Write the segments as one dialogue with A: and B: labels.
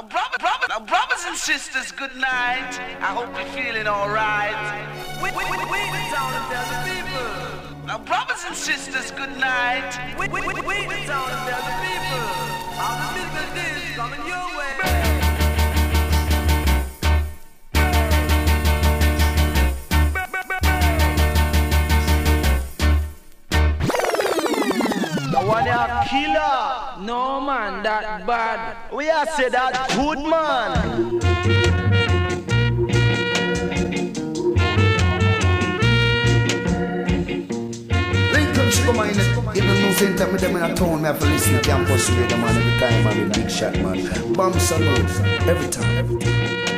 A: Now, brother, brother, brothers and sisters, good night. I hope you're feeling alright. We, we, we, we the town people. Now, brothers and sisters, good night. We, we, we, we the town people. Business is coming your
B: one a killer.
C: No man, that bad.
B: We are say that good man.
D: Lincoln Sugar Mine, even no same time with them in a town, me have to listen to campus radio man every time, man, with big shot man. Bomb salute, every time. Every time.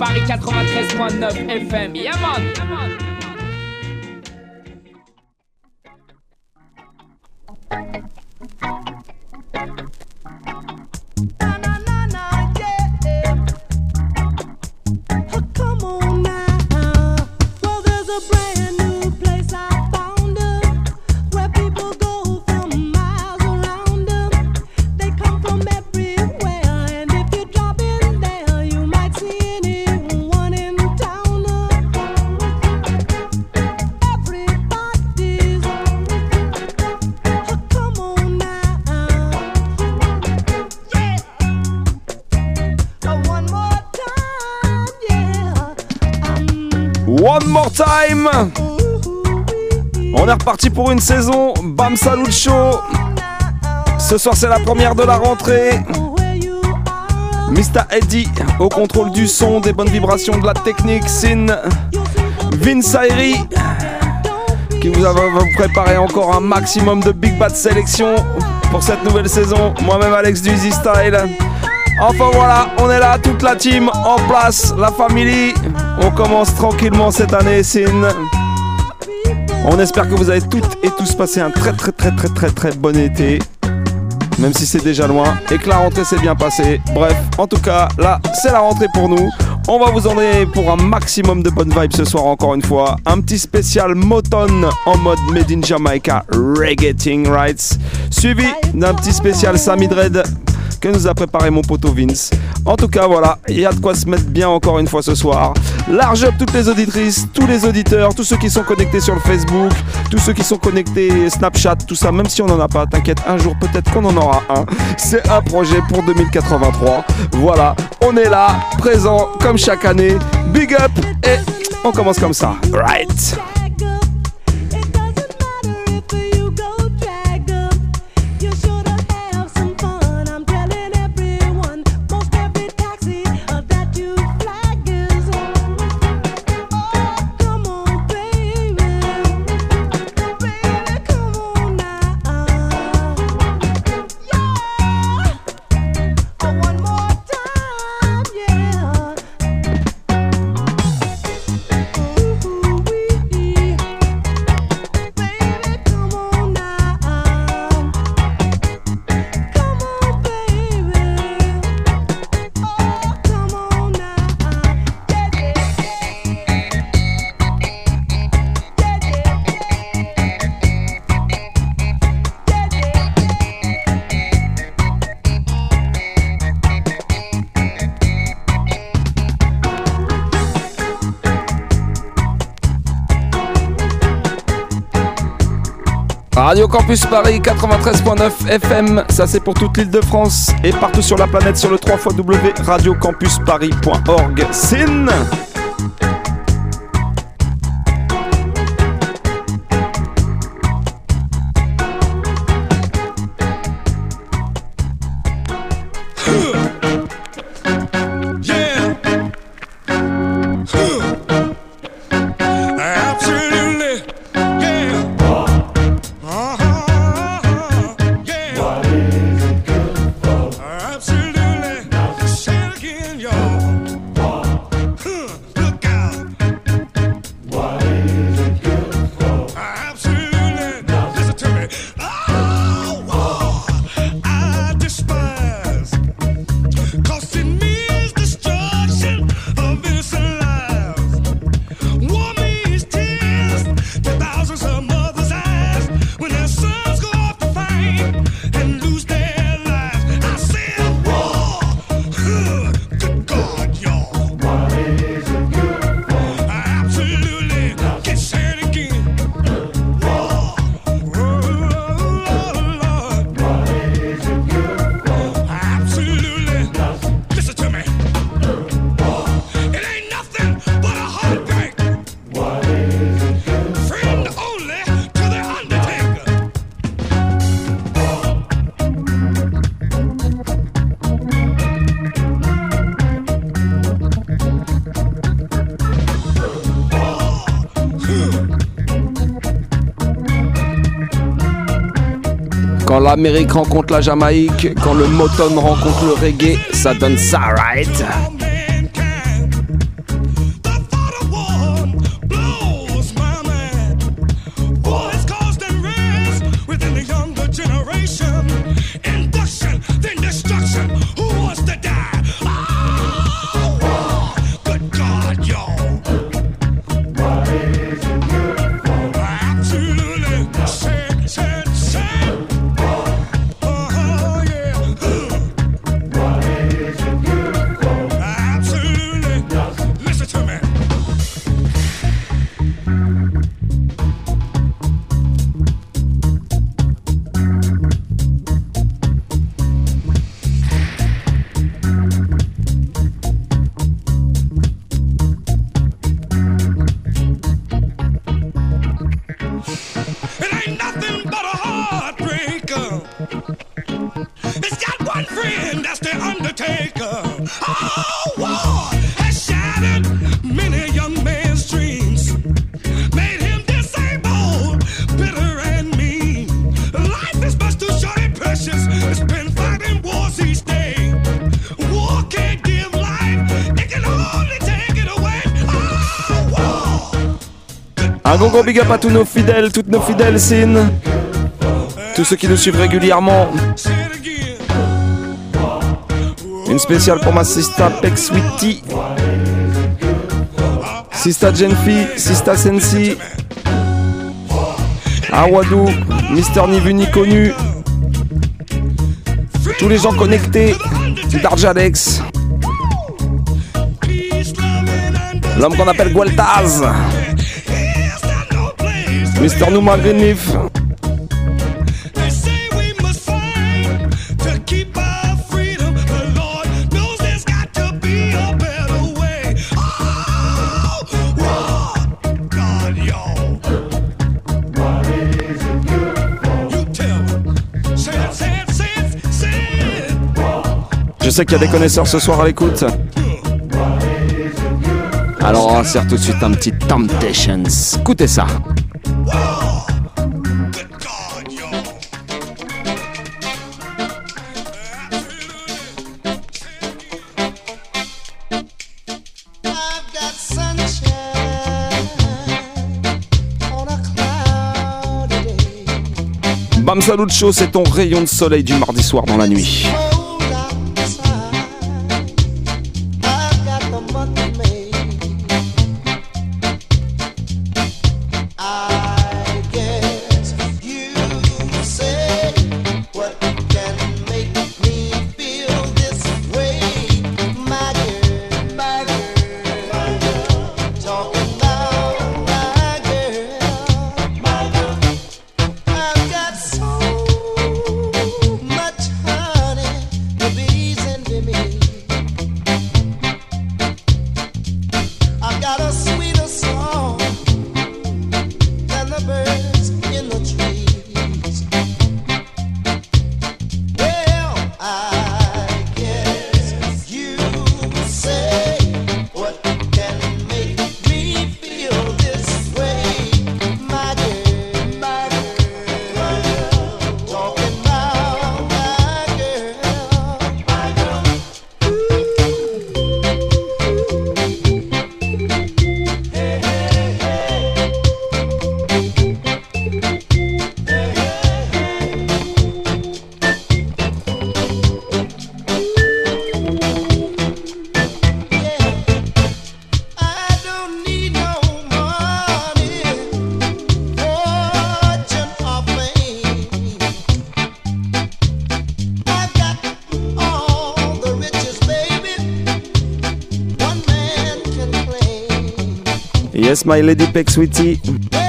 E: Paris 93.9 FM. Yeah man. Yeah,
F: est reparti pour une saison. Bam Salut Show. Ce soir, c'est la première de la rentrée. Mr. Eddie au contrôle du son, des bonnes vibrations, de la technique. Sin Vince Ayri qui vous va vous préparer encore un maximum de Big Bad sélection pour cette nouvelle saison. Moi-même, Alex du Easy Style. Enfin voilà, on est là, toute la team en place, la famille. On commence tranquillement cette année, Sin. On espère que vous avez toutes et tous passé un très très très très très très bon été. Même si c'est déjà loin et que la rentrée s'est bien passée. Bref, en tout cas, là, c'est la rentrée pour nous. On va vous emmener pour un maximum de bonnes vibes ce soir encore une fois. Un petit spécial Moton en mode Made in Jamaica Reggaeting Rights. Suivi d'un petit spécial Sammy Dread que nous a préparé mon poteau Vince. En tout cas, voilà, il y a de quoi se mettre bien encore une fois ce soir. Large up toutes les auditrices, tous les auditeurs, tous ceux qui sont connectés sur le Facebook, tous ceux qui sont connectés Snapchat, tout ça, même si on n'en a pas, t'inquiète, un jour peut-être qu'on en aura un. C'est un projet pour 2083. Voilà, on est là, présent comme chaque année. Big up et on commence comme ça. Right. Campus Paris 93.9 FM, ça c'est pour toute l'île de France. Et partout sur la planète sur le 3 radiocampusparis.org. Sin
G: L'Amérique rencontre la Jamaïque, quand le Motown rencontre le reggae, ça donne ça, right? Big up à tous nos fidèles, toutes nos fidèles Sin. Tous ceux qui nous suivent régulièrement. Une spéciale pour ma sista Pex Witty. Sista Genfi, Sista Sensi. Awadou, Mister Ni vu ni connu. Tous les gens connectés. Darjalex. L'homme qu'on appelle Gualtaz. Mr. Numa Greenleaf. Je sais qu'il y a des connaisseurs ce soir à l'écoute. Alors on insère tout de suite un petit Temptations. Écoutez ça. Bam Salut Show, c'est ton rayon de soleil du mardi soir dans la nuit. Yes, my lady Peck Sweetie.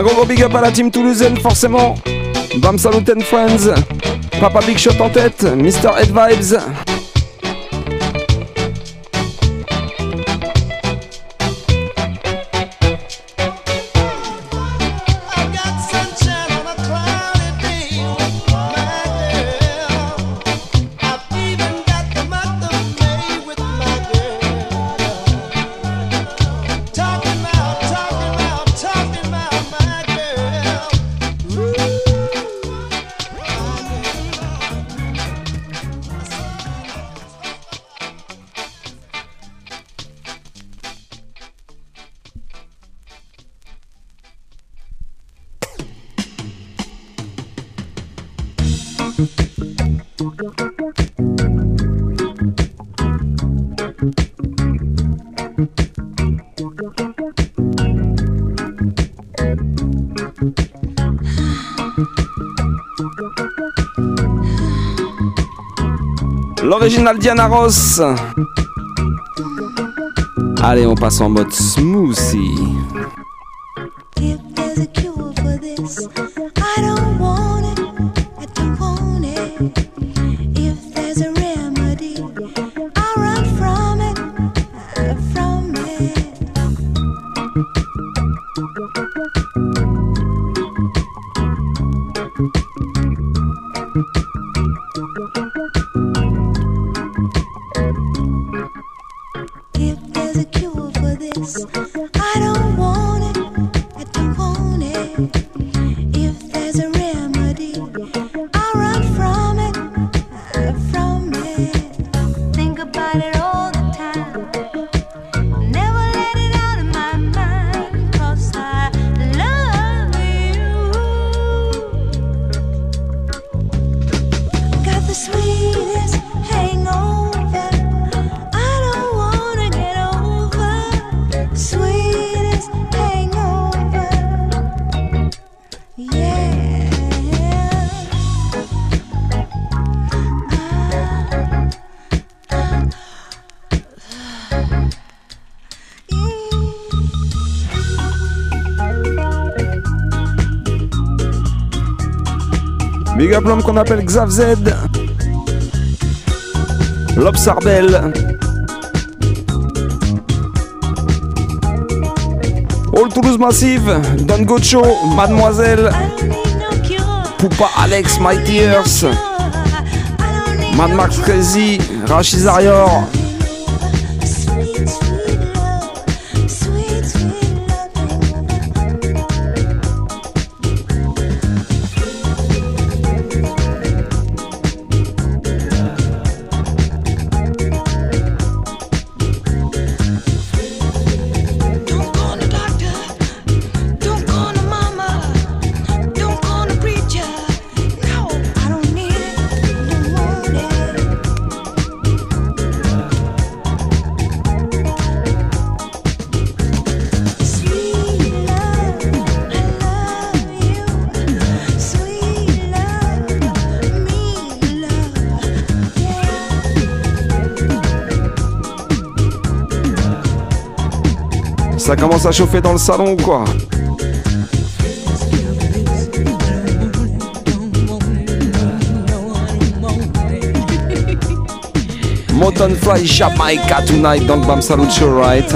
E: Un gros gros big up à la team toulousaine forcément. Bam Salut Friends. Papa Big Shot en tête. Mr. Head Vibes. L'original Diana Ross. Allez, on passe en mode smoothie. Big qu'on appelle Xav Z. L'Obsarbel. All Toulouse Massive, Don Gocho, Mademoiselle, Poupa Alex, Mighty Earth, Mad Max Crazy, Rachid Zarior, Ça commence à chauffer dans le salon ou quoi Moton Fly Jamaica tonight, don't bam salute you right?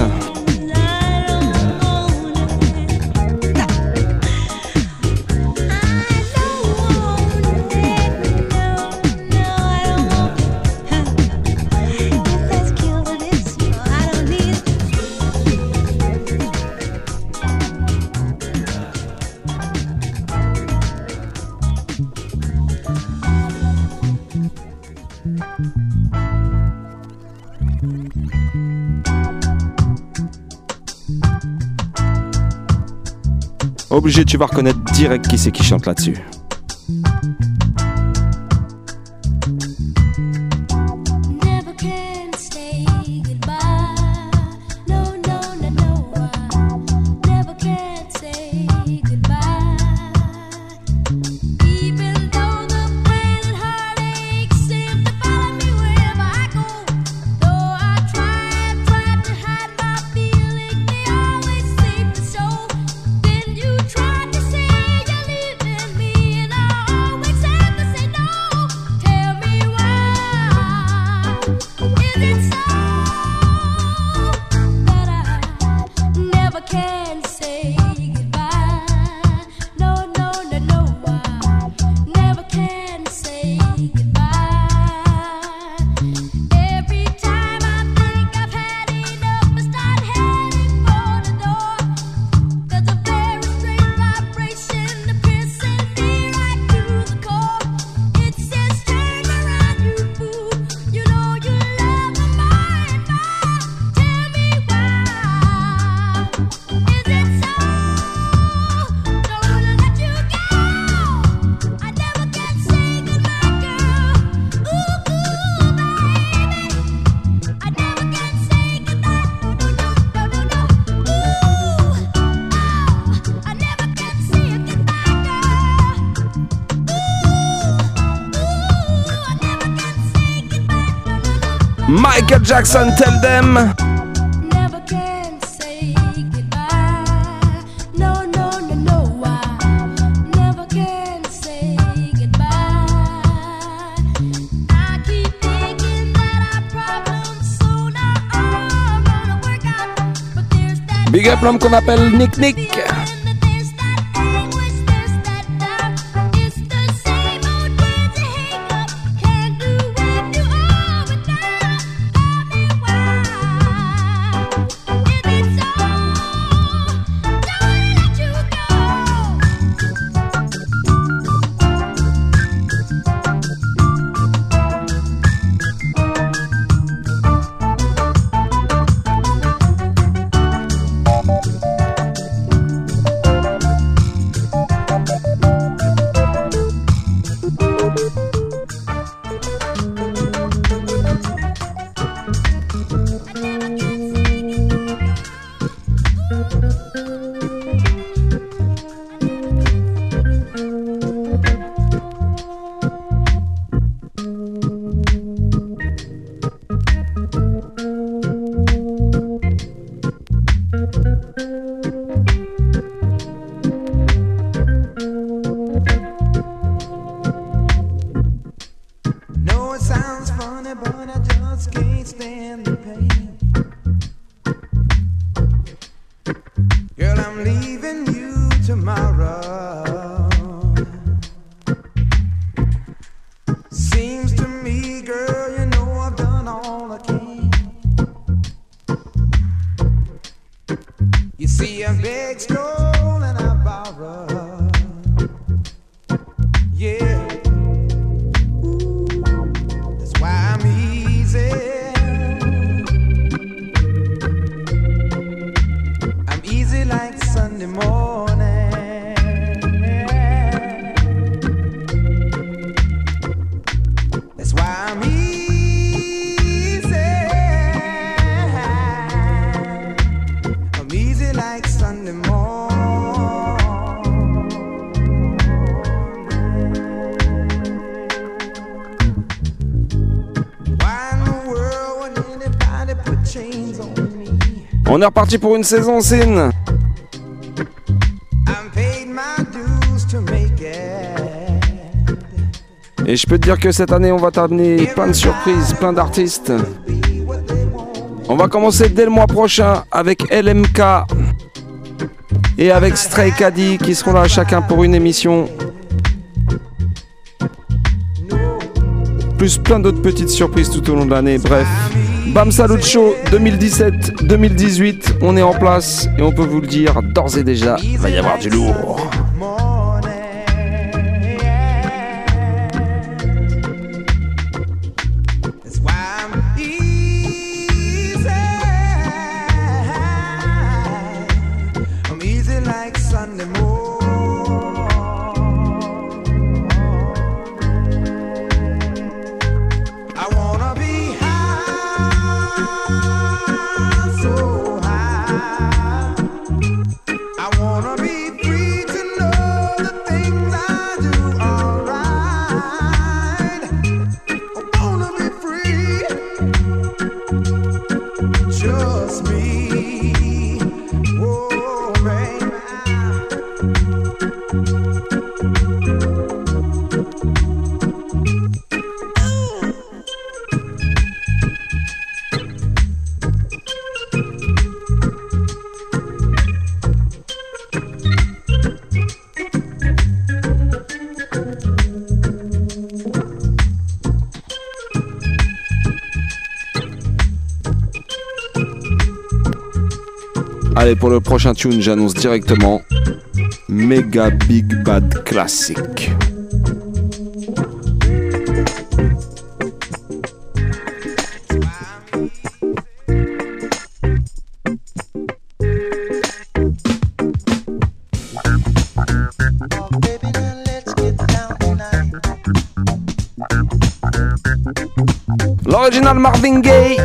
E: Obligé, tu vas reconnaître direct qui c'est qui chante là-dessus. But there's that
H: Big up l'homme qu'on appelle Nick. Nick.
F: On
H: est reparti pour une saison, Sin. Et je peux te dire que cette année, on va t'amener plein de surprises, plein d'artistes. On va commencer dès le mois prochain avec LMK et avec Stray Caddy qui seront là chacun pour une émission. Plus plein d'autres petites surprises tout au long de l'année. Bref, Bam Salut Show 2017-2018, on est en place et on peut vous le dire d'ores et déjà, il va y avoir du lourd. Allez, pour le prochain tune, j'annonce directement Mega Big Bad Classic. L'original Marvin Gaye.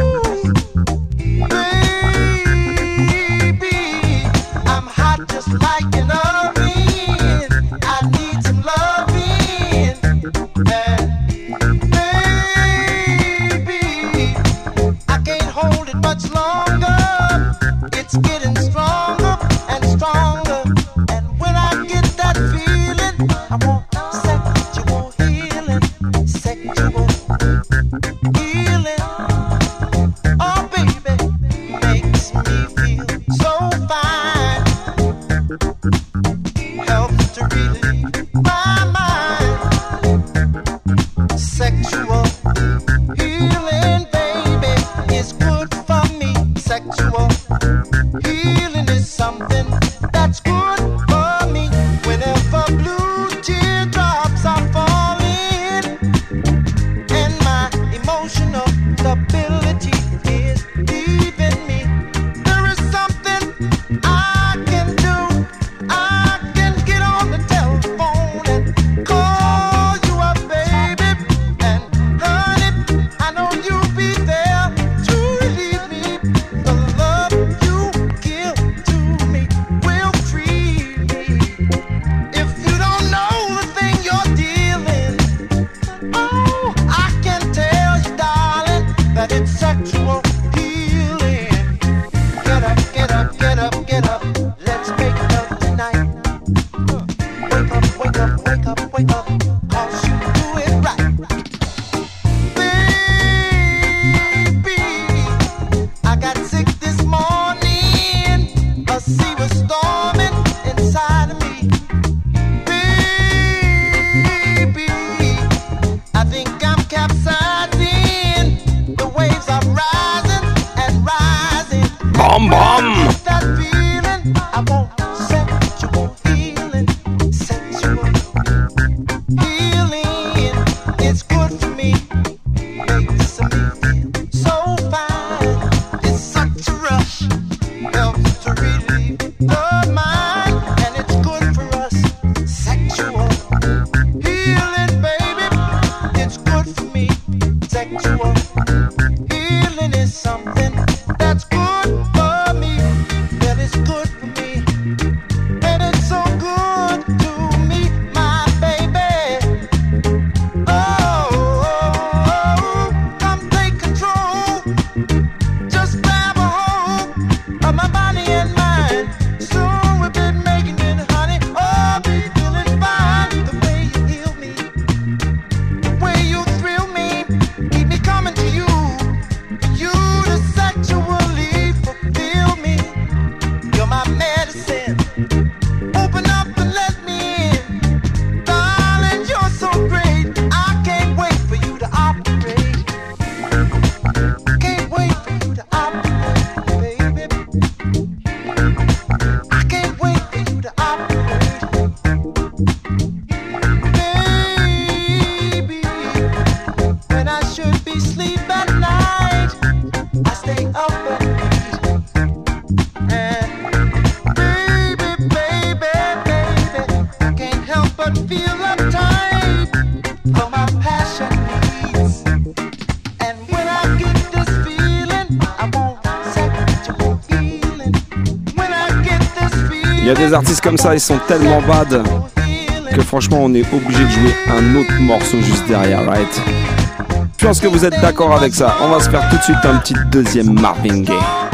H: comme ça, ils sont tellement bad que franchement, on est obligé de jouer un autre morceau juste derrière, right? Je pense que vous êtes d'accord avec ça. On va se faire tout de suite un petit deuxième Marvin Gaye.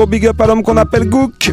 H: gros big up à l'homme qu'on appelle Gook.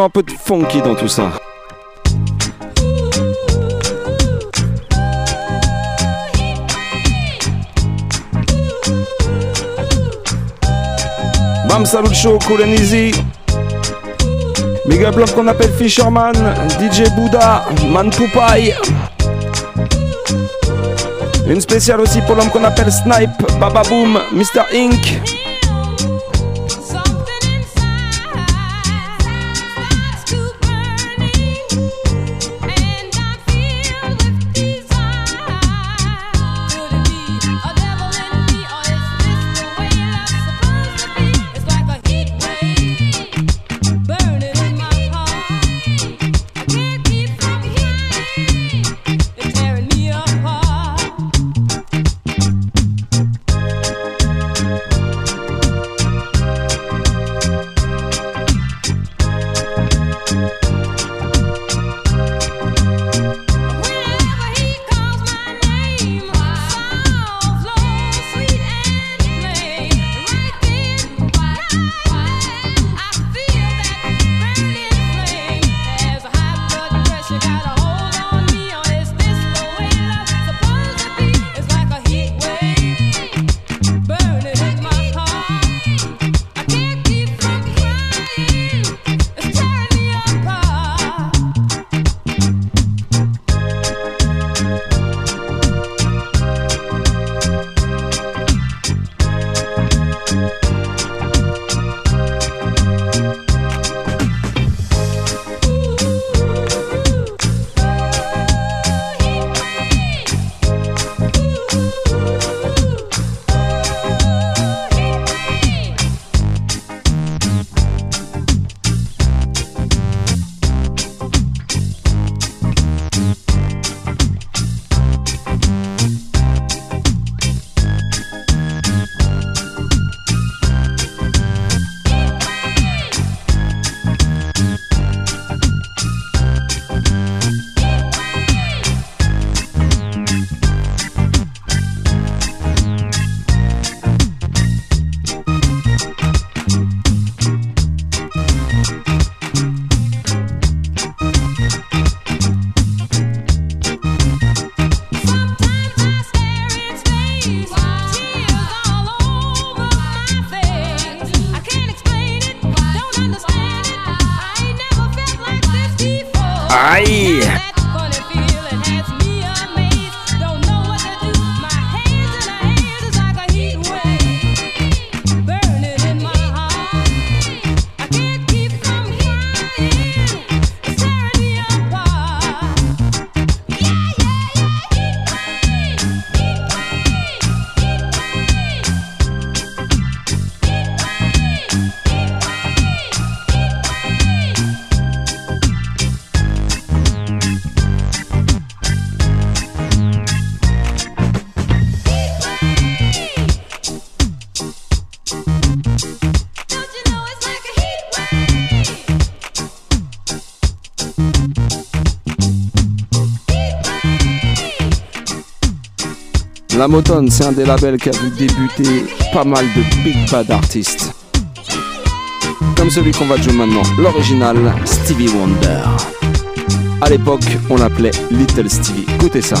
I: Un peu de funky dans tout ça. Bam Salut Show, Cool and Easy. Big qu'on appelle Fisherman, DJ Bouddha, Man Poupaille. Une spéciale aussi pour l'homme qu'on appelle Snipe, Baba Boom, Mr. Inc. La Motone, c'est un des labels qui a vu débuter pas mal de big bad artistes. Comme celui qu'on va jouer maintenant, l'original Stevie Wonder. À l'époque, on l'appelait Little Stevie. Écoutez ça.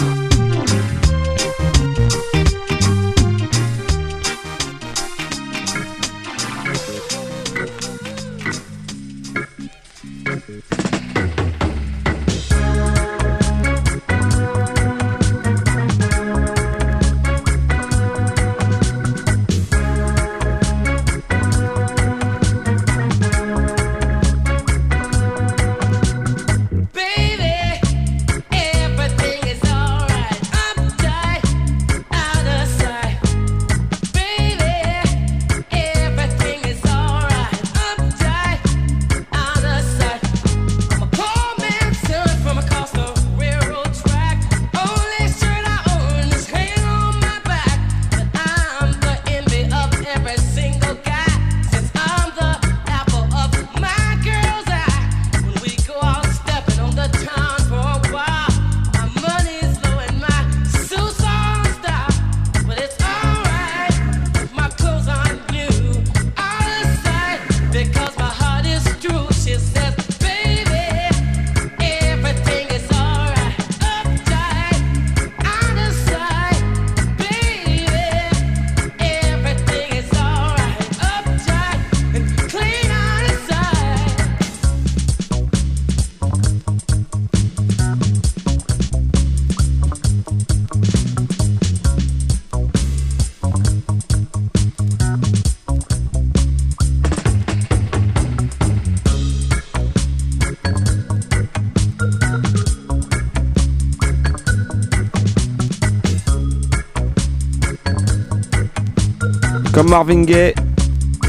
H: Marvin Gaye,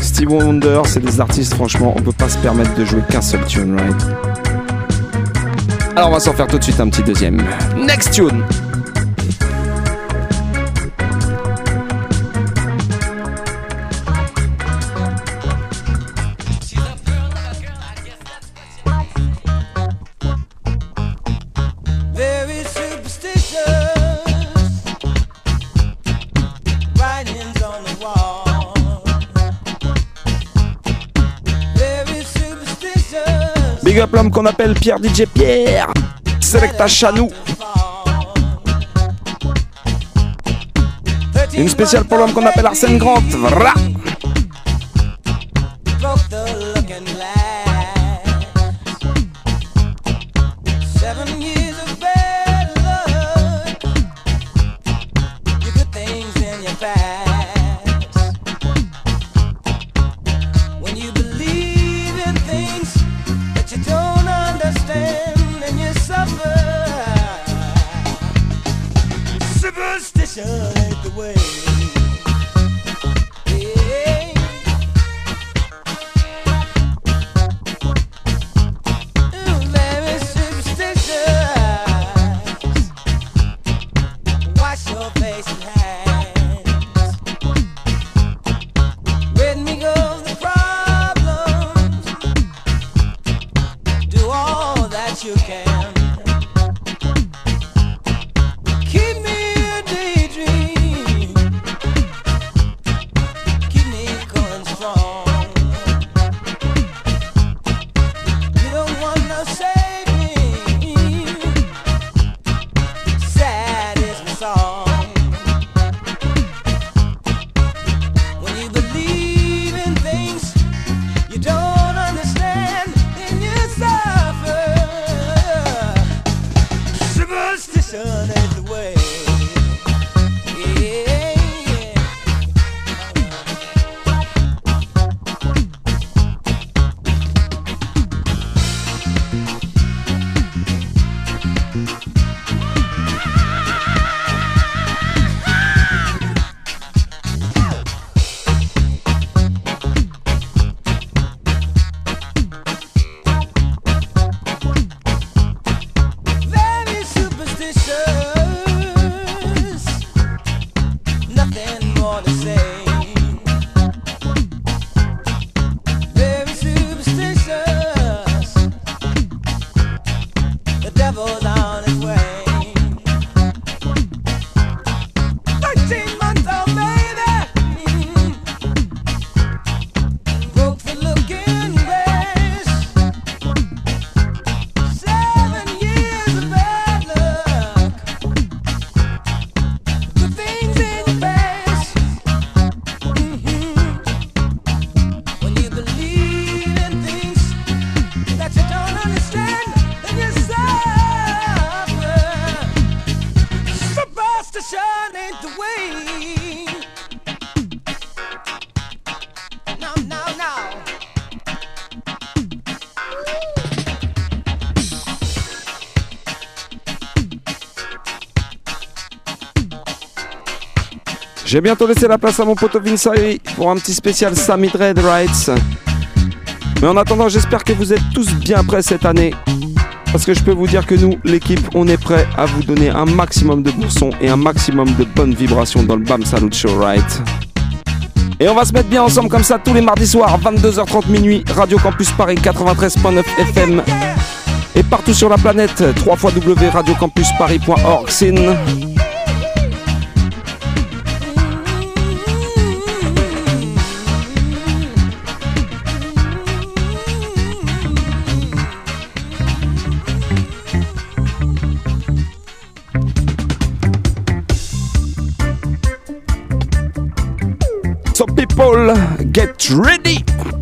H: Steve Wonder, c'est des artistes, franchement, on peut pas se permettre de jouer qu'un seul tune, right? Alors on va s'en faire tout de suite un petit deuxième. Next tune qu'on appelle Pierre DJ Pierre. Selecta Chanou. Une spéciale pour l'homme qu'on appelle Arsène Grant. Vra J'ai bientôt laissé la place à mon pote Vince Ayri pour un petit spécial Sammy Dread Rights. Mais en attendant, j'espère que vous êtes tous bien prêts cette année. Parce que je peux vous dire que nous, l'équipe, on est prêt à vous donner un maximum de bons sons et un maximum de bonnes vibrations dans le Bam Salut Show, right? Et on va se mettre bien ensemble comme ça tous les mardis soirs, 22h30 minuit, Radio Campus Paris 93.9 FM. Et partout sur la planète, www.radiocampusparis.org. Sin. So get ready.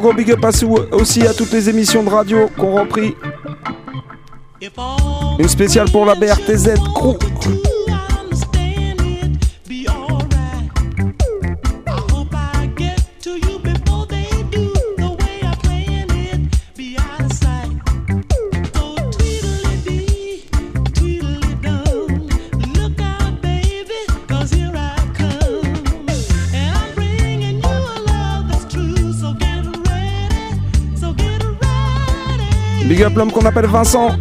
E: gros big up aussi à toutes les émissions de radio qu'on repris. Une spéciale pour la BRTZ Crew. qu'on appelle Vincent.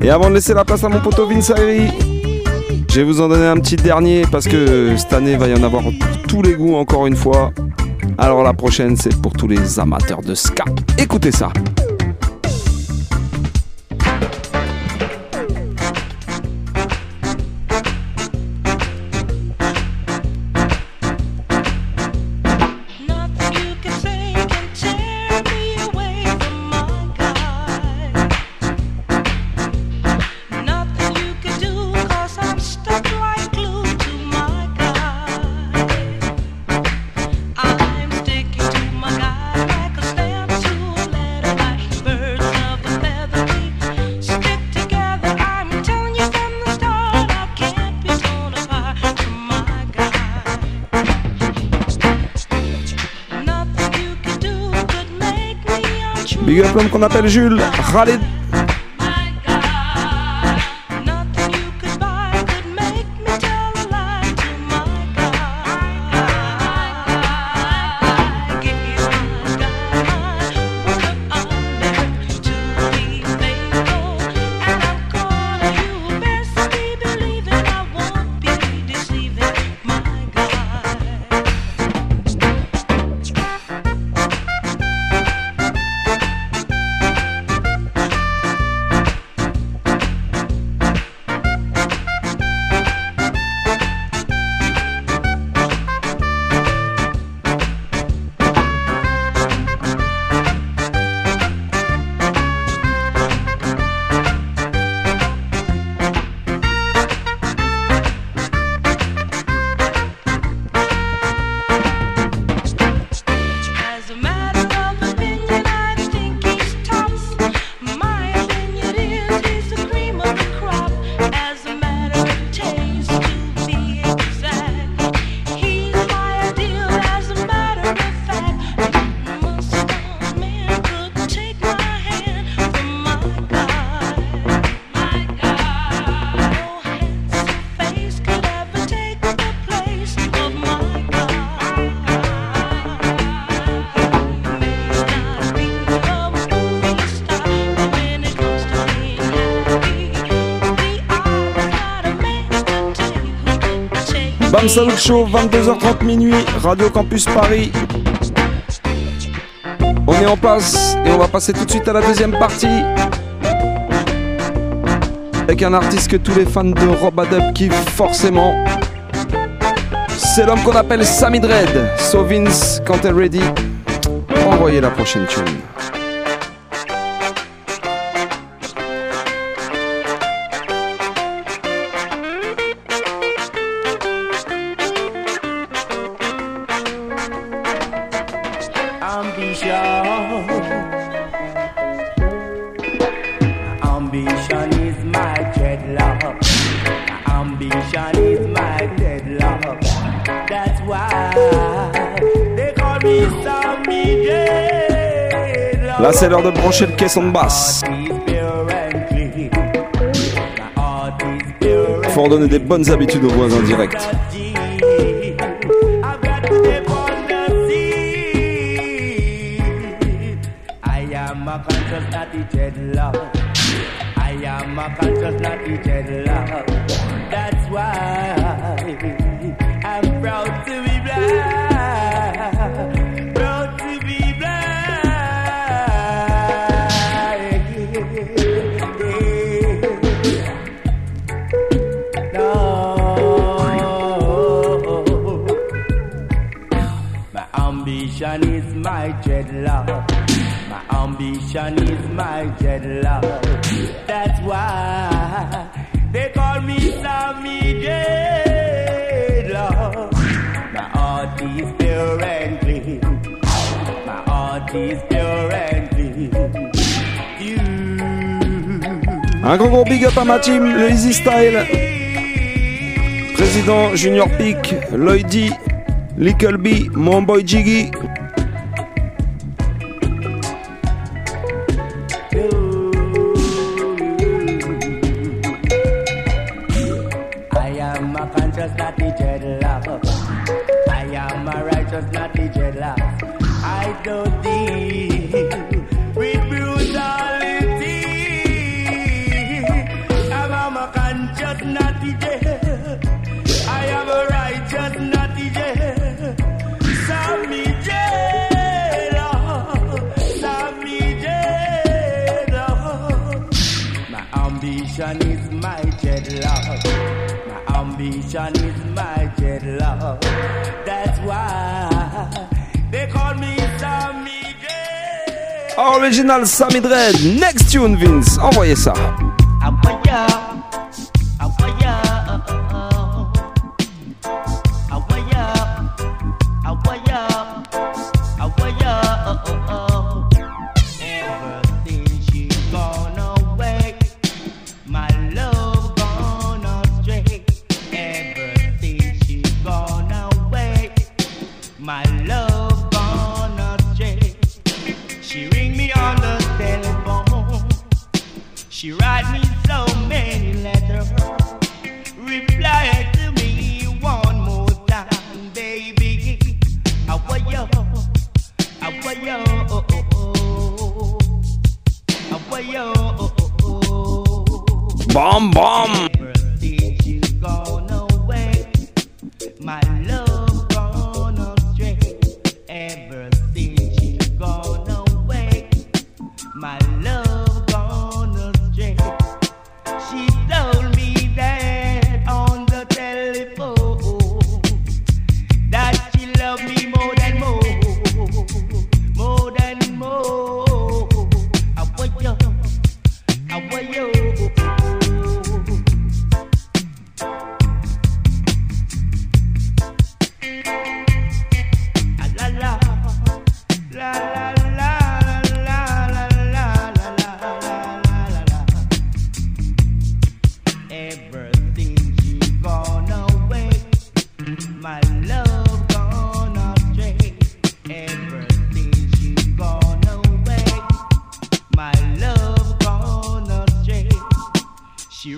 E: Et avant de laisser la place à mon poteau Vinsari, je vais vous en donner un petit dernier parce que cette année va y en avoir tous les goûts encore une fois. Alors la prochaine c'est pour tous les amateurs de ska. Écoutez ça. lieu à qu'on appelle Jules Khaled Sam Salouk Show, 22h30 minuit, Radio Campus Paris. On est en passe et on va passer tout de suite à la deuxième partie. Avec un artiste que tous les fans de Rob Adub kiffent forcément. C'est l'homme qu'on appelle Sammy Dread. So Vince, quand t'es ready, envoyez la prochaine tune.
J: Là, c'est l'heure de brancher le caisson de basse. Faut en donner des bonnes habitudes aux voisins directs. Un gros gros big up à ma team, le Easy Style. Président Junior Peak, Lloydy, Little B, mon boy Jiggy, original Sammy Dread. Next tune, Vince. Envoyez ça.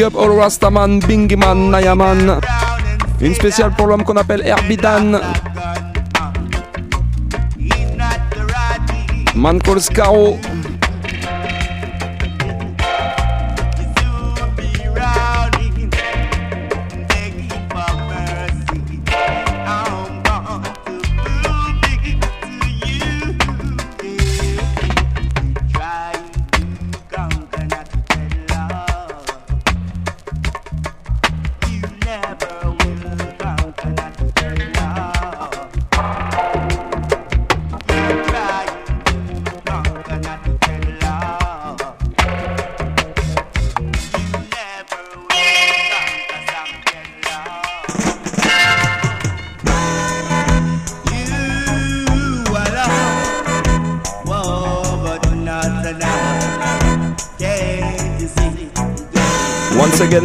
F: Big up all Rastaman, Bingiman, Nayaman. Une spéciale pour l'homme qu'on appelle Herbidan. Man calls Caro.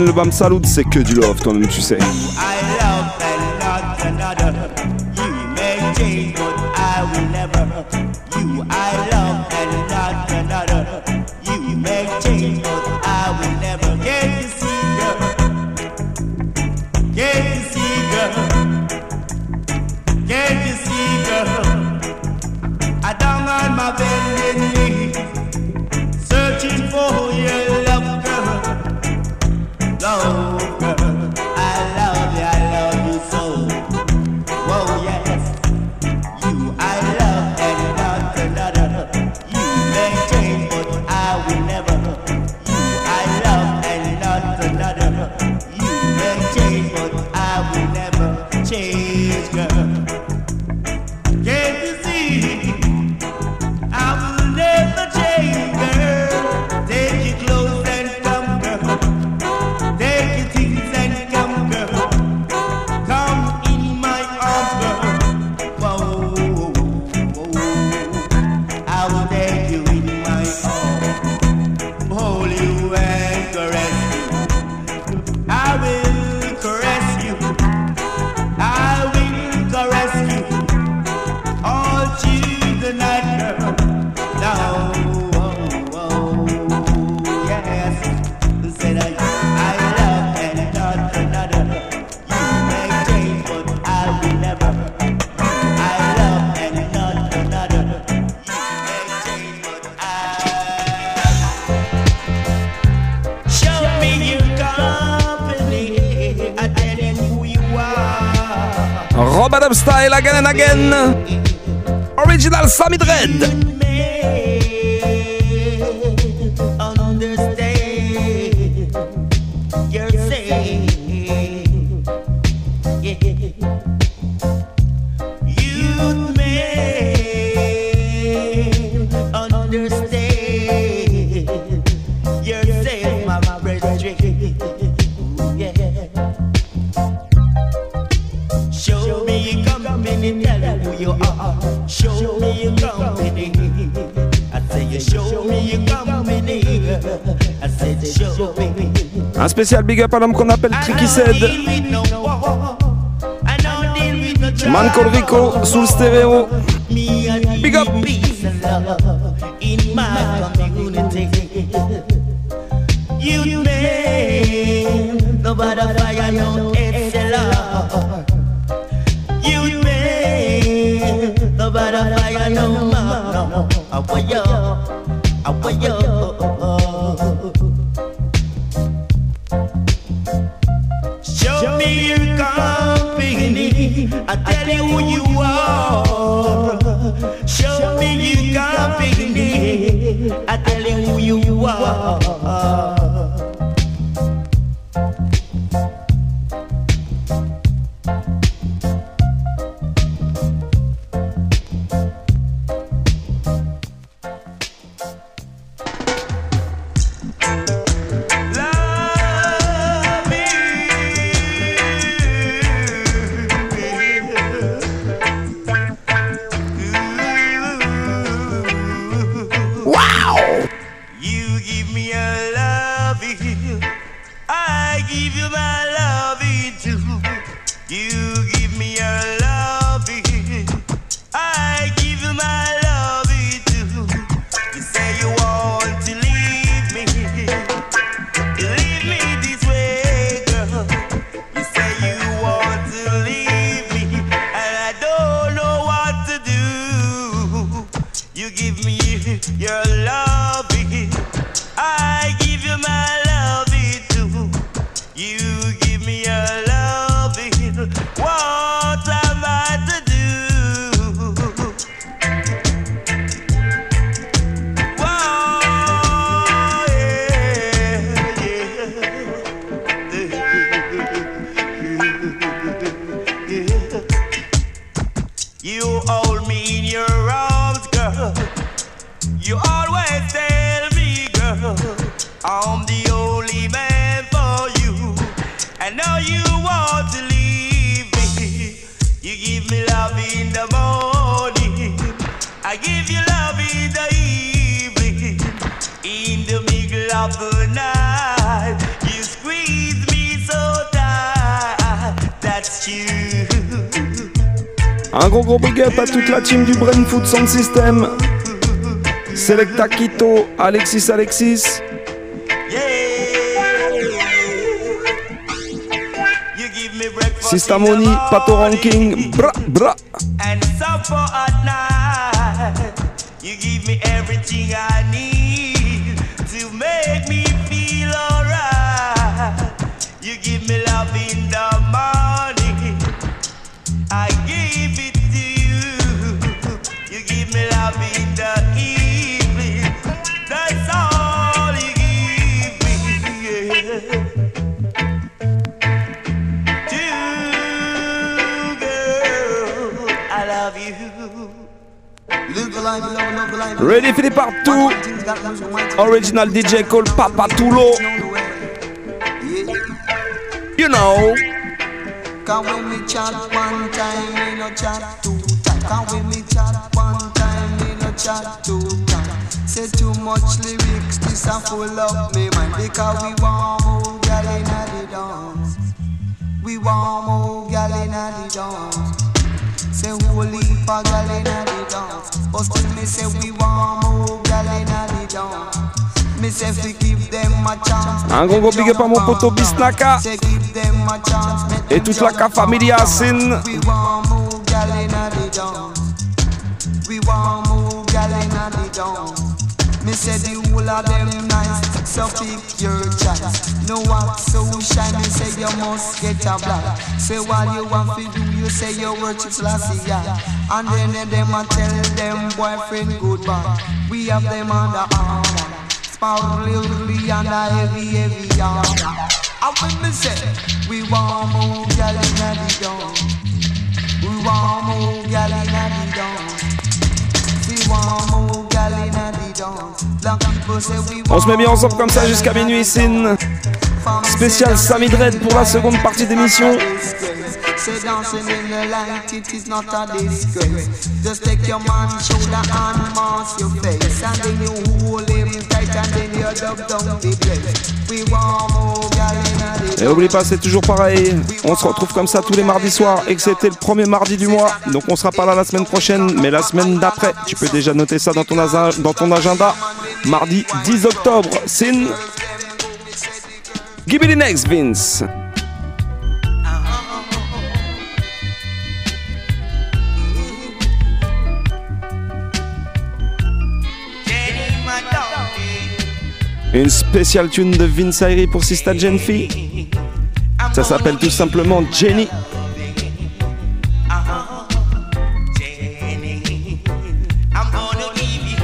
F: Le Bam Salut, c'est que du love, toi-même tu sais.
J: I
F: again. Original Sammy Dread. spécial big up à l'homme qu'on appelle Tricky
J: Sed.
F: Man Rico sous le stéréo. Big up.
J: You name the butterfly on. You name the butterfly on. I want you, I want
F: you. Oh. Sound System. Selecta Quito, Alexis Alexis. Sista Moni, Pato. Ranking, bra bra.
J: and supper at night. You give me everything I need
K: and white.
F: Original DJ called Papa Tulo. You know.
K: Come when we chat one time, we no chat two time. Come when we chat one time, we no chat two time. Say too much lyrics, this a full up me mind because we want more gal the dance. We want more gal inna the dance. Say holy for gal inna the dance, but still me say we want more gal inna the dance. Me say fi give them a chance.
F: Un gros gros big up à mon poteau Bisnaka. Et toute la
K: jump
F: Ka familia Sin.
K: we want more gal inna the dance. We want more gal inna the dance. Me say the whole of them nice, so pick your choice. No one so shiny, say you must get a black. Say what you want to do, you say you worship Selassie, yeah. And then they them a tell them boyfriend goodbye. We have them on under order, sparkly and a heavy, heavy order. And when me say we want more gal inna the dance. We want more gal inna the dance. We want more
F: On se met bien ensemble comme ça jusqu'à minuit, Sin. Spécial Sammy Dread pour la seconde partie d'émission.
K: Your face,
F: Et oublie pas, c'est toujours pareil. On se retrouve comme ça tous les mardis soirs, excepté le premier mardi du mois. Donc on sera pas là la semaine prochaine, mais la semaine d'après. Tu peux déjà noter ça dans ton, dans ton agenda. Mardi 10 octobre, Sin. Give me the next, Vince. Une spéciale tune de Vince Ayri pour Sista Genfi. Ça s'appelle tout simplement Jenny.
J: Jenny, I'm gonna give you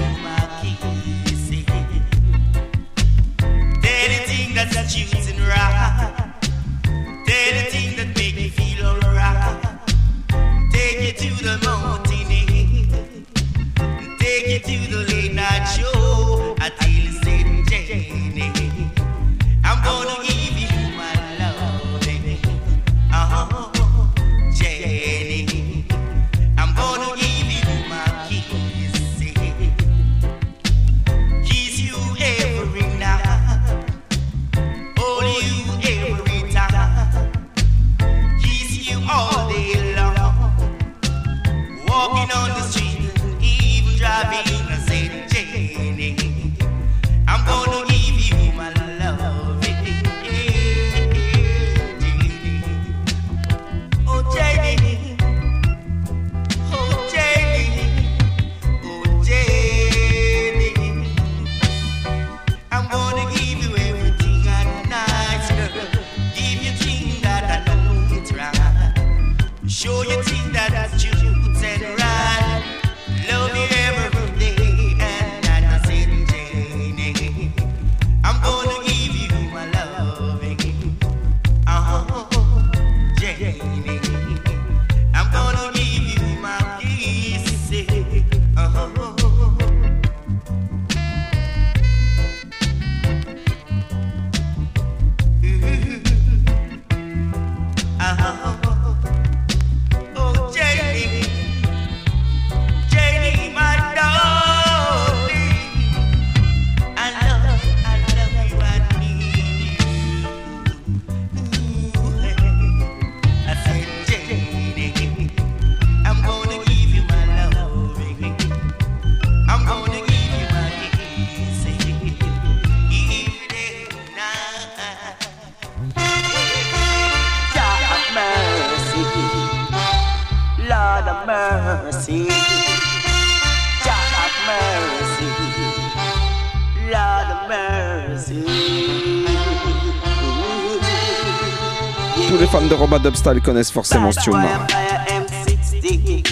J: Dubstyle connaissent forcément ce tune
F: Fire, fire M60.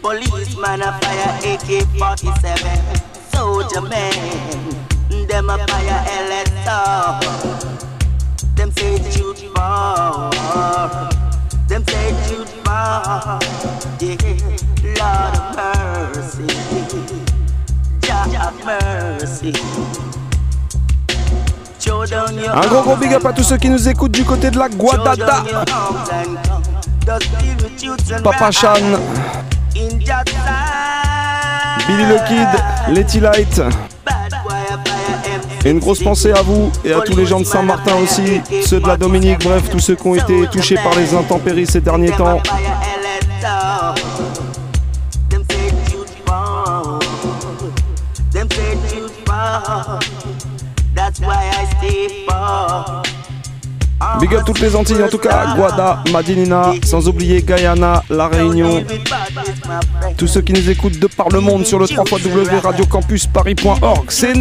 F: Policeman a fire AK-47. Soldier man, them a fire LSO. Them say shoot for. Them say shoot for. Yeah,
J: Un gros gros big up à tous ceux qui nous écoutent du côté de la Guadada. Papa Chan, Billy le Kid, Letty Light. Et une grosse pensée à vous et à tous les gens de Saint-Martin aussi, ceux de la Dominique, bref, tous ceux qui ont été touchés par les intempéries ces derniers temps. Big up toutes les Antilles en tout cas, Guada, Madinina, sans oublier Guyana, La Réunion. Tous ceux qui nous écoutent de par le monde sur le 3 radiocampusparis.org. C'est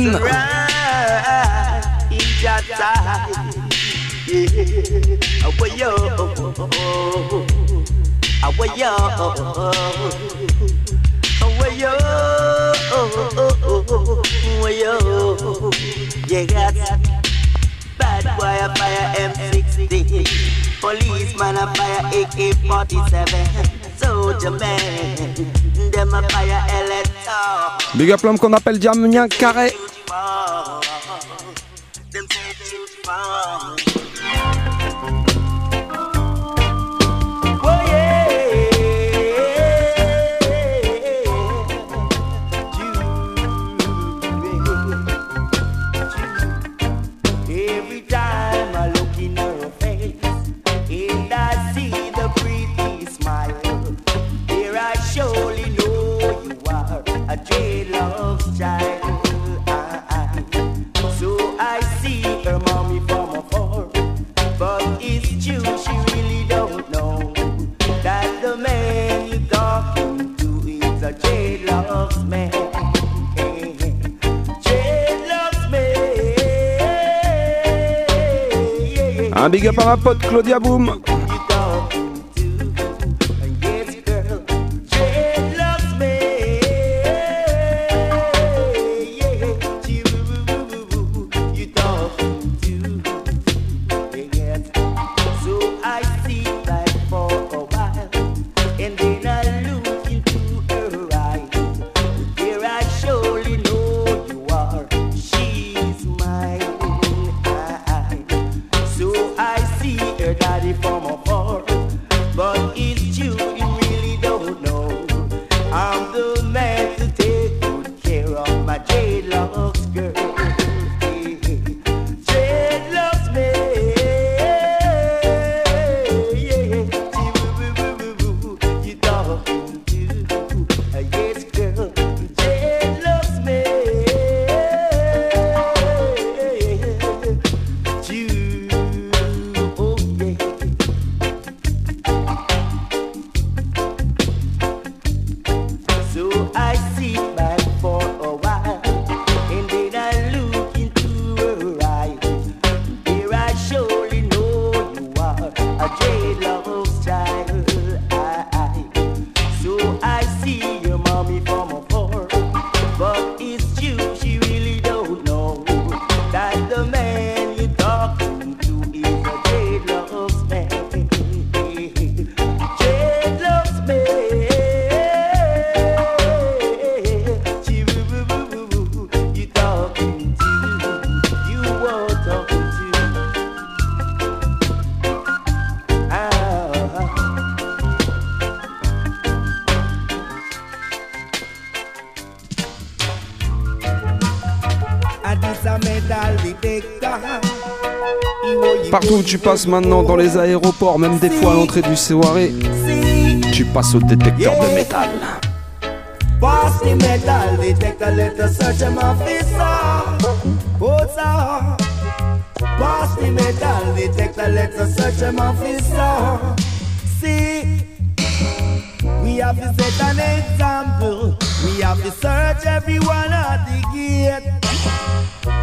F: Bad boy a fire M60 Policeman a fire AK-47 Soldier man Them a fire LSO
J: Big up l'homme qu'on appelle Diamien Carré.
F: Them say
J: Un big up à Claudia Boom. Tu passes maintenant, dans les aéroports, même des fois à l'entrée du soirée, tu passes au détecteur de métal.
L: Pass the metal detector, let us search them officer. What's up? Pass the metal detector, let us search them officer. See, we have
J: to set an example. We have to search everyone at the gate.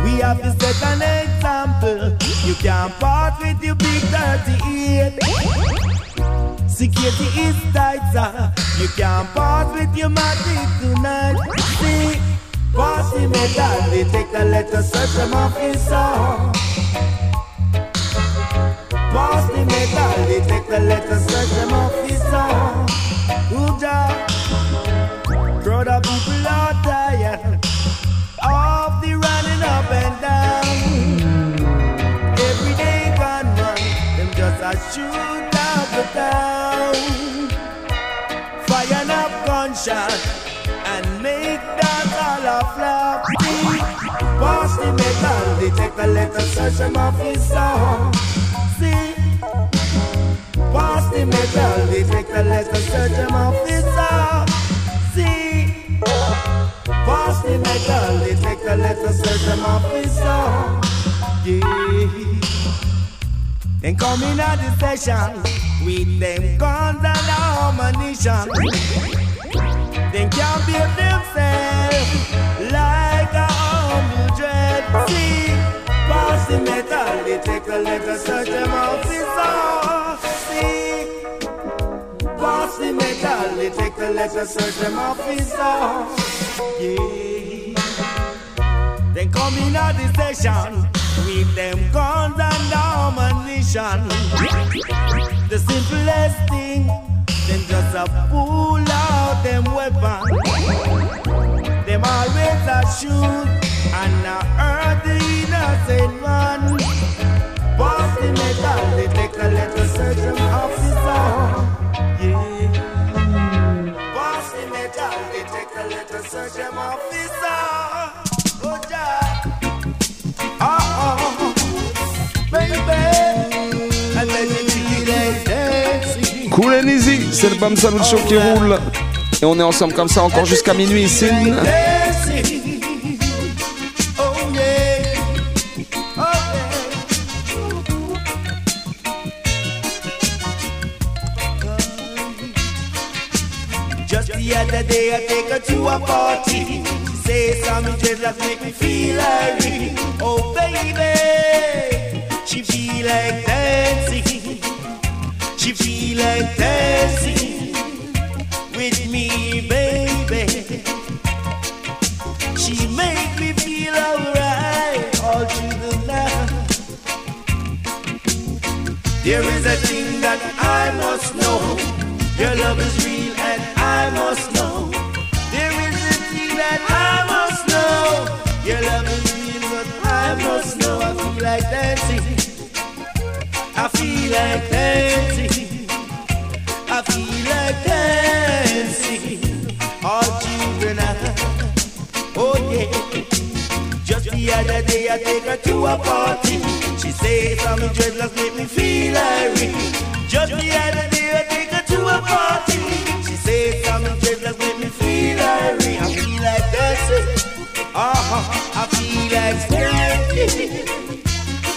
J: We have to set an example. rifle. You can't part with your big 38. Security is tighter. You can't part with your magic tonight. See, pass him, party metal Take the letter, search them off his song. Pass the metal Take the letter, search them off his song. Ooh, shoot up the town. fire up gunshots and make that color floppy. Pass the metal detector, let us search him off his song. See? Pass the metal detector, let us search him off his song. See? Pass the metal detector, let us search him off his song. Yeah. Then come in at the session with them guns and ammunition. Then can't behave themselves like a humble dread. See, pass the metal, they take the letter, search them officer. See, pass the metal, they take the letter, search them officer. Yeah. Then come in the session with them guns and ammunition. The simplest thing, then just a pull out them weapons. Them always a shoot and a hurt the innocent man. Pass the metal, they take a search them officer. Yeah. Pass the metal, they take a search them officer.
F: Cool and easy, c'est le Bam Salut Show qui roule. Et on est ensemble comme ça encore jusqu'à minuit.
J: Dancing. Oh, yeah. Oh, yeah. Just the other day I take her to a party. She say something dreadlocks make me feel irie. Oh baby, she feel like dancing. She feel like dancing with me, baby. She make me feel alright all through the night. There is a thing that I must know. Your love is real and I must know. There is a thing that I must know. Your love is real, but I must know. I feel like dancing. I feel like dancing. The other day I take her to a party. She says some dreadlocks make me feel irate. Just the other day I take her to a party. She says some dreadlocks make me feel irate. I feel like dancing. Uh-huh. I feel like dancing.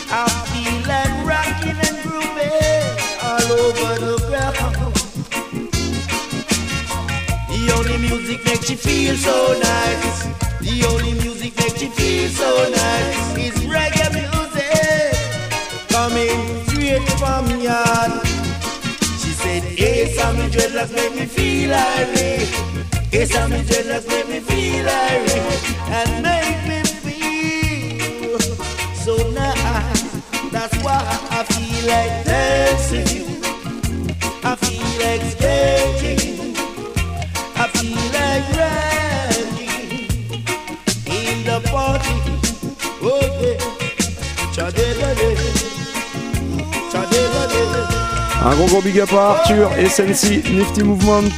J: I feel like rocking and grooving all over the ground. The only music makes you feel so nice. The only music makes you feel so nice is reggae music coming straight from yard. She said, Hey, Sammy dreadlocks make me feel irate. Hey, Sammy dreadlocks make me feel irate and make me feel so nice. That's why I feel like dancing.
F: Un gros gros big up à Arthur Sensi, Nifty Movement.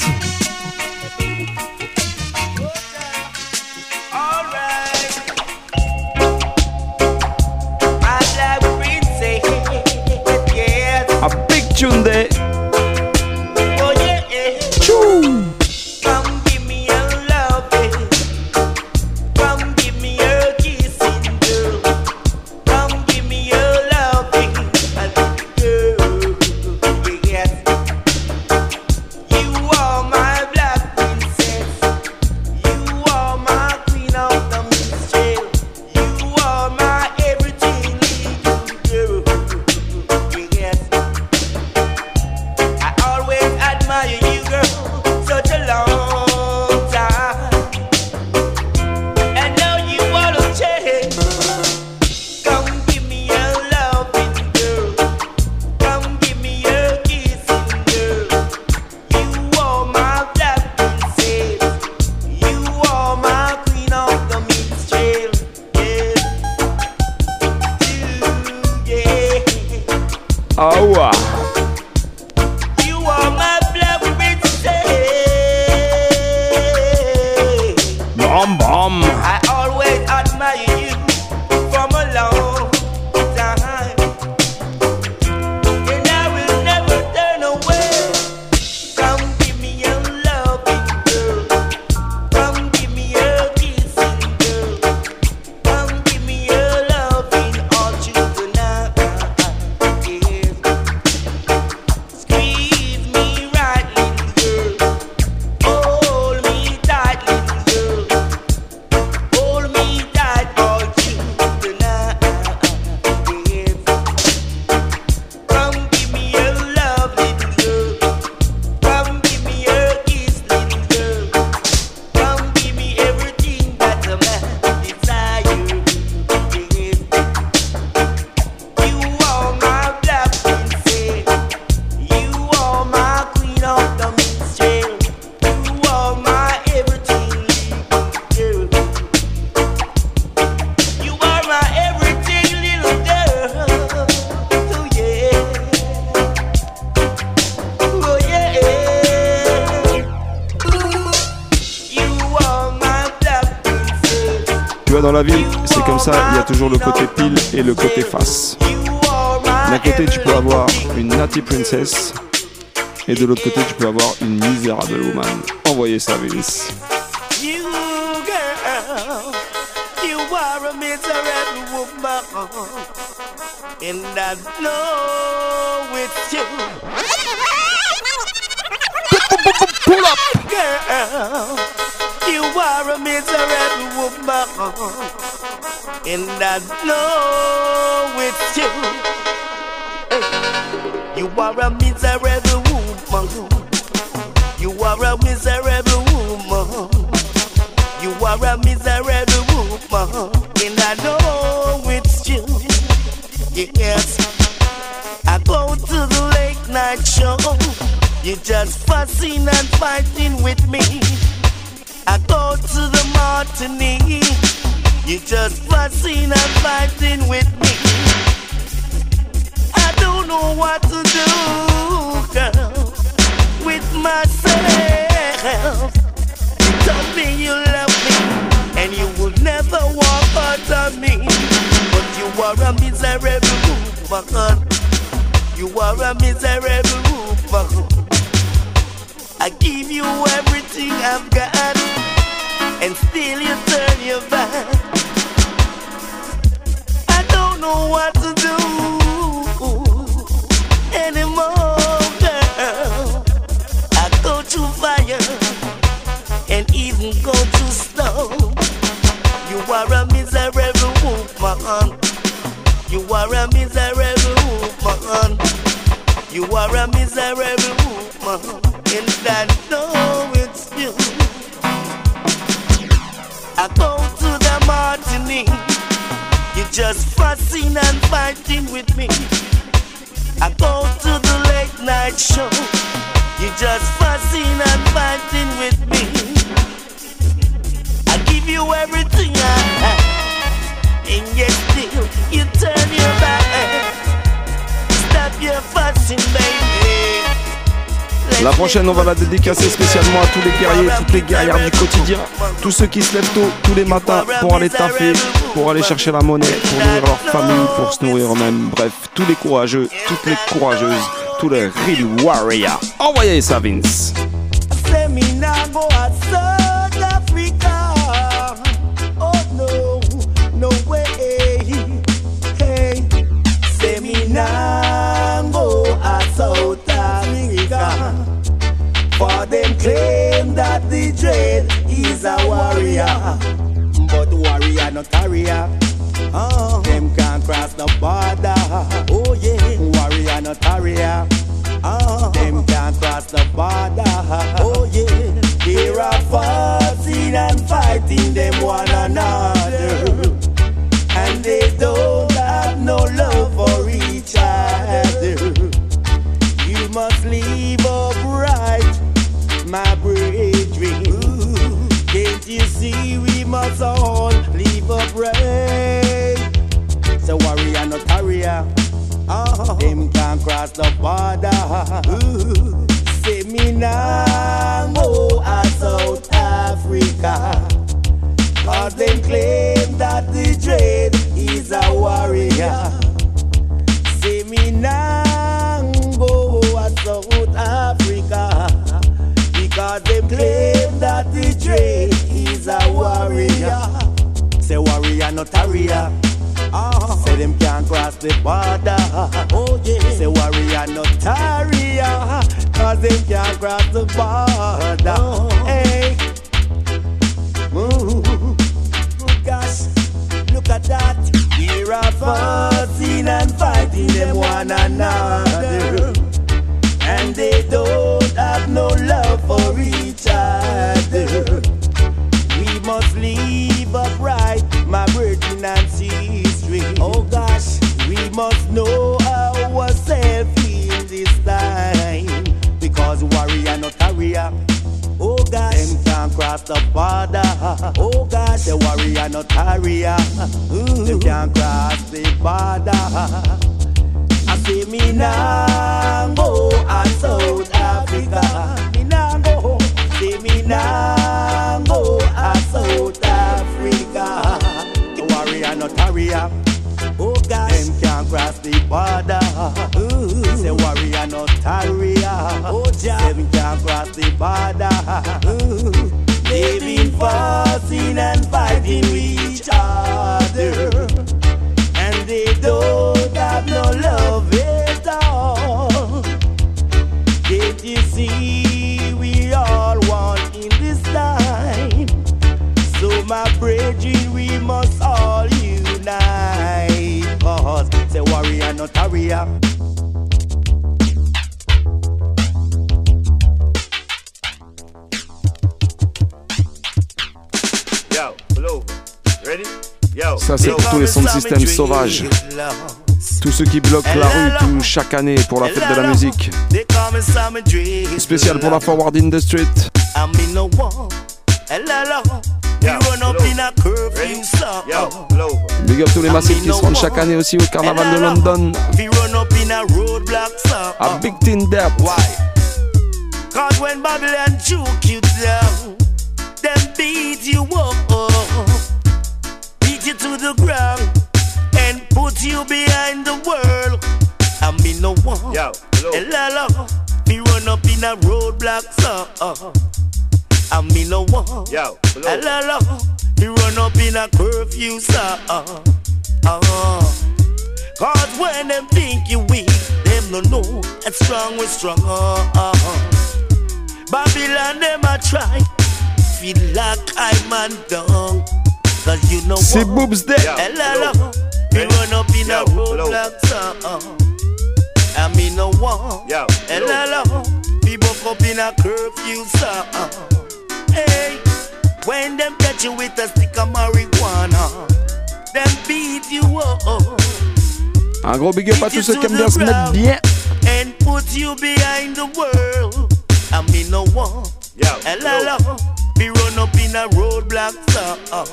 F: Dans la ville, c'est comme ça, il y a toujours le côté pile et le côté face. D'un côté, tu peux avoir une Natty Princess, et de l'autre côté, tu peux avoir une Miserable Woman. Envoyez ça, Vince.
J: You girl, you are a miserable woman, and I know it's you.
F: Pull up,
J: girl, you are a miserable woman, and I know it's you. Hey, You are a miserable woman. You are a miserable woman. You are a miserable woman, and I know it's you. Yes, I go to the late night show. You just fussing and fighting with me. I go to the martini. You just fussing and fighting with me. I don't know what to do, girl, with myself. You told me you love me, and you will never walk out of me. But you are a miserable woman. You are a miserable woman. I give you everything I've got, and still you turn your back. I don't know what to do anymore, girl. I go through fire and even go through snow. You are a miserable woman. You are a miserable woman. You are a miserable woman, and I just fussing and fighting with me. I go to the late night show. You just fussing and fighting with me. I give you everything I have, and yet still you turn your back. Stop your fussing, baby.
F: La prochaine, on va la dédicacer spécialement à tous les guerriers, toutes les guerrières du quotidien, tous ceux qui se lèvent tôt tous les matins pour aller taffer, pour aller chercher la monnaie, pour nourrir leur famille, pour se nourrir eux-mêmes. Bref, tous les courageux, toutes les courageuses, tous les real warriors. Envoyez ça, Vince.
J: Claim that the dread is a warrior, but warrior not carrier. Oh, them can't cross the border. Oh yeah, warrior not carrier. Oh, them can't cross the border. Oh yeah, they are fighting and fighting them one another, and they don't them can't cross the border. Say me now go a South Africa. Cause them claim that the dread is a warrior. Say me now go a South Africa. Because them claim that the dread is a warrior. Say warrior not warrior. Ah. Say them can't cross the border. Oh yeah. Say warrior not warrior. Cause them can't cross the border. Oh. Hey. Ooh, gosh, look at that. We're a fussing and fighting them one another. And they don't have no love for each cross the border. Oh gosh, the warrior not warrior. Them can't cross the border. I say me now go a South Africa. Me now go. Say me nah go a South Africa. The warrior not warrior. Oh them can't cross the border. Ooh. Say warrior not warrior. Oh Jah, them can't cross the border. Ooh. They've been fussing and fighting with each other and they don't have no love at all. Can't you see
M: Yo. Ready? Yo.
F: Ça, c'est pour tous les sound systems sauvages. Tous ceux qui bloquent la rue tout chaque année pour la fête de la musique. Spécial pour la Forward in the Street.
J: One.
F: Big up tous les massifs qui se rendent chaque année aussi au carnaval de London.
J: We run up in a roadblock stop.
F: À Big Tin Depth.
J: Why? Cause when Babylon juke you down, them beat you up, beat you to the ground, and put you behind the world. I mean no one.
M: Yo,
J: hello. We run up in a roadblock stop. I mean no one.
M: Yo,
J: hello. We run up in a curfew stop. Uh, Cause when them think you weak, them no know and strong we strong. Uh, Babylon them a try, feel like I'm man down. Cause you know
F: C'est
J: what?
F: Boobs Day.
J: Hello, we run up in a roadblock. Uh, I mean no one.
M: Yo,
J: Hello, we buck up in a curfew. Uh, hey, when them catch you with a stick of marijuana, them beat you up.
F: Un gros big up à tous ceux qui aiment bien se mettre bien.
J: and put you behind the world. I mean no one.
M: Yo,
J: hello, we run up in a roadblock. Uh,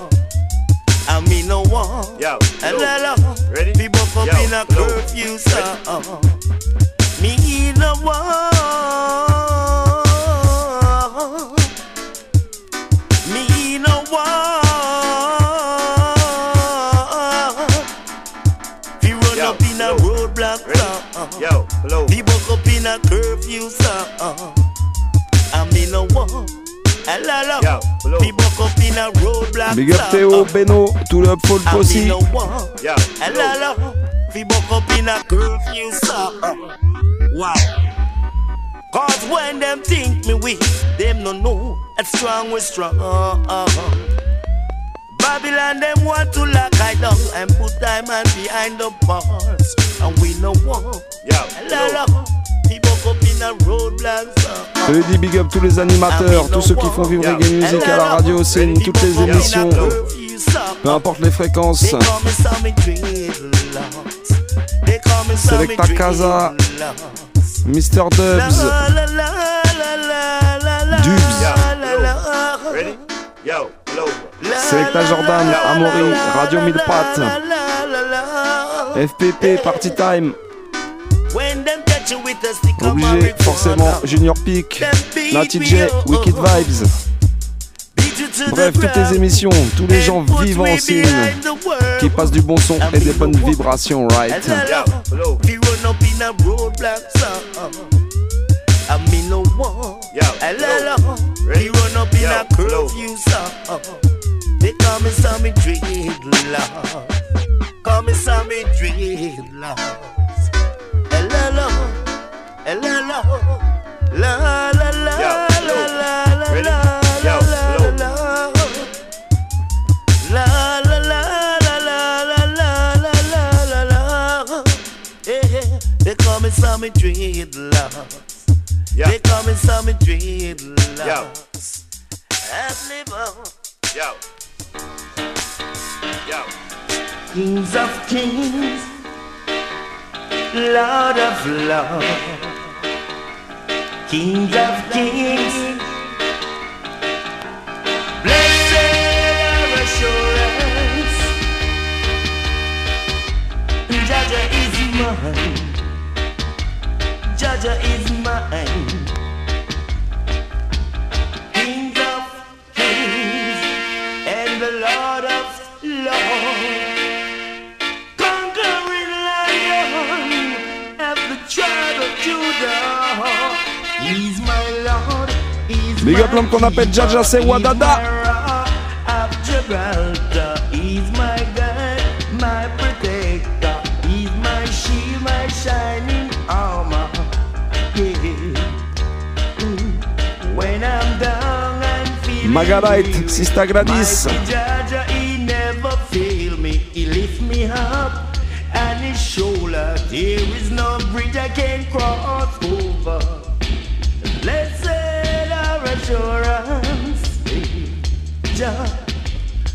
J: I mean no one.
M: Yo,
J: hello,
M: Ready?
J: we buck up
M: Yo,
J: in a
M: blow.
J: curfew. Uh, me no one. One. We run
M: Yo,
J: up in a
M: blow.
J: roadblock.
M: Ready?
J: Uh,
M: Yo,
J: we buck up in a curfew, sir. I mean no one. Hello,
M: Yo, blow.
J: we buck up in a roadblock.
F: Big up Théo, Beno, tout le Paul
J: I mean
F: Possi.
J: no one.
M: Yo,
J: Hello, we buck up in a curfew, sir. Wow. Cause when them think me weak, them no know that strong we strong. Babylon them want to lock I down and put diamond behind the bars, and we no want.
M: Yo,
J: Hello.
F: Je lui dis big up tous les animateurs, tous ceux qui font vivre Reggae Music à la radio, c'est toutes les émissions, peu importe les fréquences. Selecta Casa. Mr. Dubs, Dubs.
M: Blow.
F: Selecta Jordan, Amaury, Radio Mille Pattes. FPP, Party Time.
J: When When them touch you with a stick of
F: Obligé, forcément, Junior Peak, Natty J, Wicked Vibes. Bref, toutes les émissions, tous les gens vivants en signe, qui passent du bon son et des bonnes vibrations, right?
J: I mean no one. Yo, LLO. He run up in a curfew song. They call me Sammy Dreadlocks. Call me Sammy Dreadlocks. Hello, hello. La la la la la la la. They call me some dreadlocks. They call me Sammy Dreadlocks. Live.
M: Yo. Yo.
J: Kings of kings, Lord of lords, Kings of kings. Blessed assurance, Jaja is mine, Jaja is mine. Kings of kings and the Lord of lords. Conquering lion of the tribe of Judah. He's my Lord. He's
F: Big up l'homme qu'on appelle Jaja, c'est Wadada.
J: He's my
F: Magarite, Sista Gladys.
J: Jaja. There is no bridge I can cross over. Our assurance. Ja,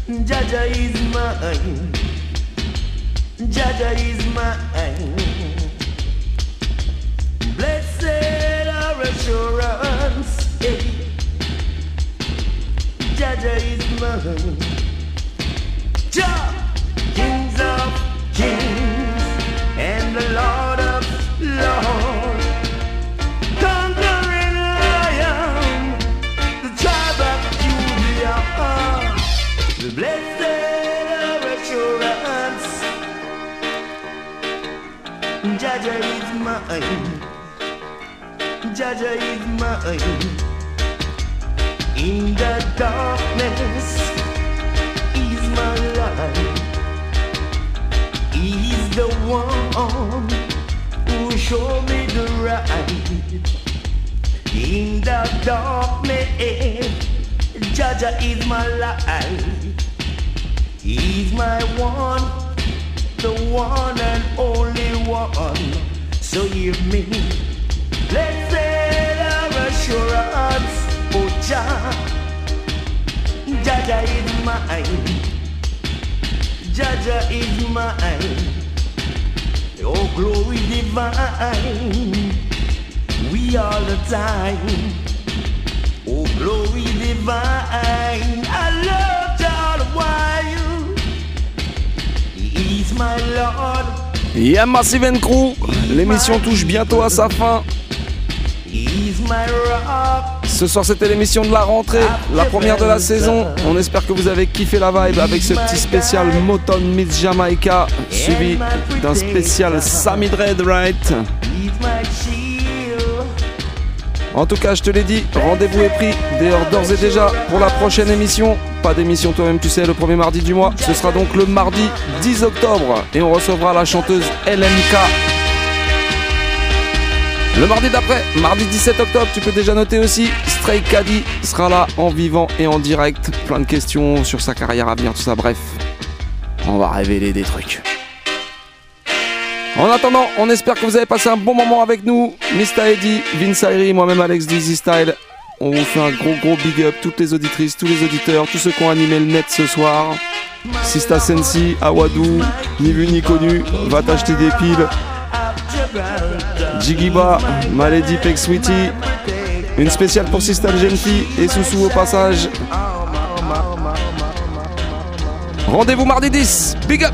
J: Jaja is mine. Jaja is mine. Blessed our assurance. Jaja is mine. Ja, kings of kings and the Lord of lords, conquering lion, the tribe of Judah, the blessed of assurance. Jaja is mine, Jaja is mine. In the darkness, He's my light. He's the one who showed me the right. In the darkness, Jaja is my light. He's my one, the one and only one. So hear me. Blessed our assurance, oh Jah. Jaja is mine. Jaja is mine. Oh, glory divine. We all the time. Oh, glory divine. I love Jah the while. He's my Lord.
F: Yeah, Massive and Crew, l'émission touche bientôt à sa fin.
J: He's my rock.
F: Ce soir, c'était l'émission de la rentrée, la première de la saison. On espère que vous avez kiffé la vibe avec ce petit spécial Motown Miss Jamaica, suivi d'un spécial Sammy Dread, right? En tout cas, je te l'ai dit, rendez-vous est pris d'ores et déjà pour la prochaine émission. Pas d'émission toi-même, tu sais, le premier mardi du mois. Ce sera donc le mardi 10 octobre et on recevra la chanteuse LMK. Le mardi d'après, mardi 17 octobre, tu peux déjà noter aussi, Stray Caddy sera là en vivant et en direct. Plein de questions sur sa carrière à venir, tout ça, bref. On va révéler des trucs. En attendant, on espère que vous avez passé un bon moment avec nous. Mista Eddy, Vince Ayri, moi-même Alex Dizzy Style. On vous fait un gros gros big up, toutes les auditrices, tous les auditeurs, tous ceux qui ont animé le net ce soir. Sista Sensi, Awadou, ni vu ni connu, va t'acheter des piles. Jigiba, Malady Peg Sweetie, une spéciale pour jeune fille et Soussou au passage. Rendez-vous mardi 10, big up!